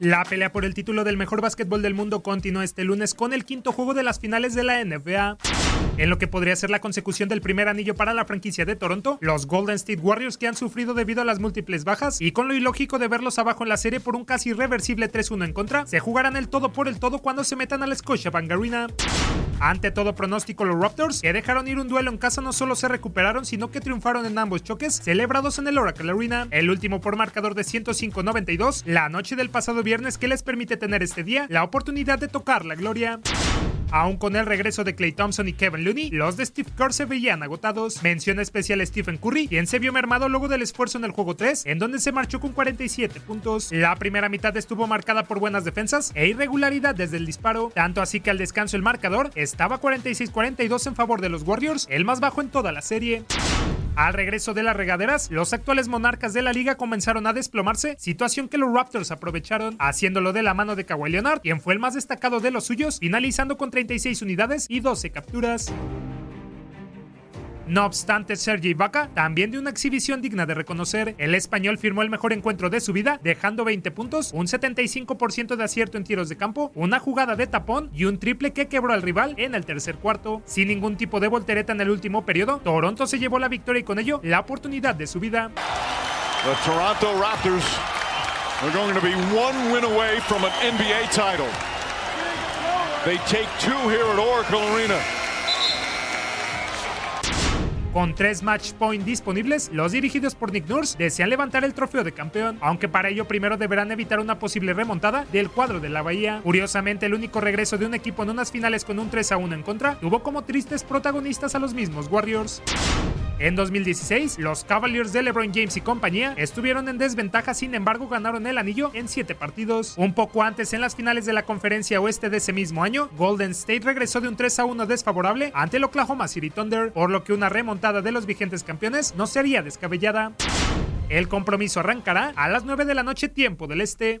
La pelea por el título del mejor básquetbol del mundo continuó este lunes con el quinto juego de las finales de la NBA. En lo que podría ser la consecución del primer anillo para la franquicia de Toronto, los Golden State Warriors que han sufrido debido a las múltiples bajas y con lo ilógico de verlos abajo en la serie por un casi irreversible 3-1 en contra, se jugarán el todo por el todo cuando se metan a la Scotiabank Arena. Ante todo pronóstico, los Raptors, que dejaron ir un duelo en casa, no solo se recuperaron, sino que triunfaron en ambos choques, celebrados en el Oracle Arena. El último por marcador de 105-92, la noche del pasado viernes que les permite tener este día la oportunidad de tocar la gloria. Aún con el regreso de Clay Thompson y Kevin Looney, los de Steve Kerr se veían agotados. Mención especial a Stephen Curry, quien se vio mermado luego del esfuerzo en el juego 3, en donde se marchó con 47 puntos. La primera mitad estuvo marcada por buenas defensas e irregularidad desde el disparo, tanto así que al descanso el marcador estaba 46-42 en favor de los Warriors, el más bajo en toda la serie. Al regreso de las regaderas, los actuales monarcas de la liga comenzaron a desplomarse, situación que los Raptors aprovecharon, haciéndolo de la mano de Kawhi Leonard, quien fue el más destacado de los suyos, finalizando con 36 unidades y 12 capturas. No obstante, Sergi Ibaka, también de una exhibición digna de reconocer, el español firmó el mejor encuentro de su vida, dejando 20 puntos, un 75% de acierto en tiros de campo, una jugada de tapón y un triple que quebró al rival en el tercer cuarto. Sin ningún tipo de voltereta en el último periodo, Toronto se llevó la victoria y con ello la oportunidad de su vida. The Toronto Raptors are going to be one win away from an NBA title. They take two here at Oracle Arena. Con tres match point disponibles, los dirigidos por Nick Nurse desean levantar el trofeo de campeón, aunque para ello primero deberán evitar una posible remontada del cuadro de la Bahía. Curiosamente, el único regreso de un equipo en unas finales con un 3 a 1 en contra tuvo como tristes protagonistas a los mismos Warriors. En 2016, los Cavaliers de LeBron James y compañía estuvieron en desventaja, sin embargo ganaron el anillo en 7 partidos. Un poco antes, en las finales de la conferencia oeste de ese mismo año, Golden State regresó de un 3 a 1 desfavorable ante el Oklahoma City Thunder, por lo que una remontada de los vigentes campeones no sería descabellada. El compromiso arrancará a las 9 de la noche tiempo del este.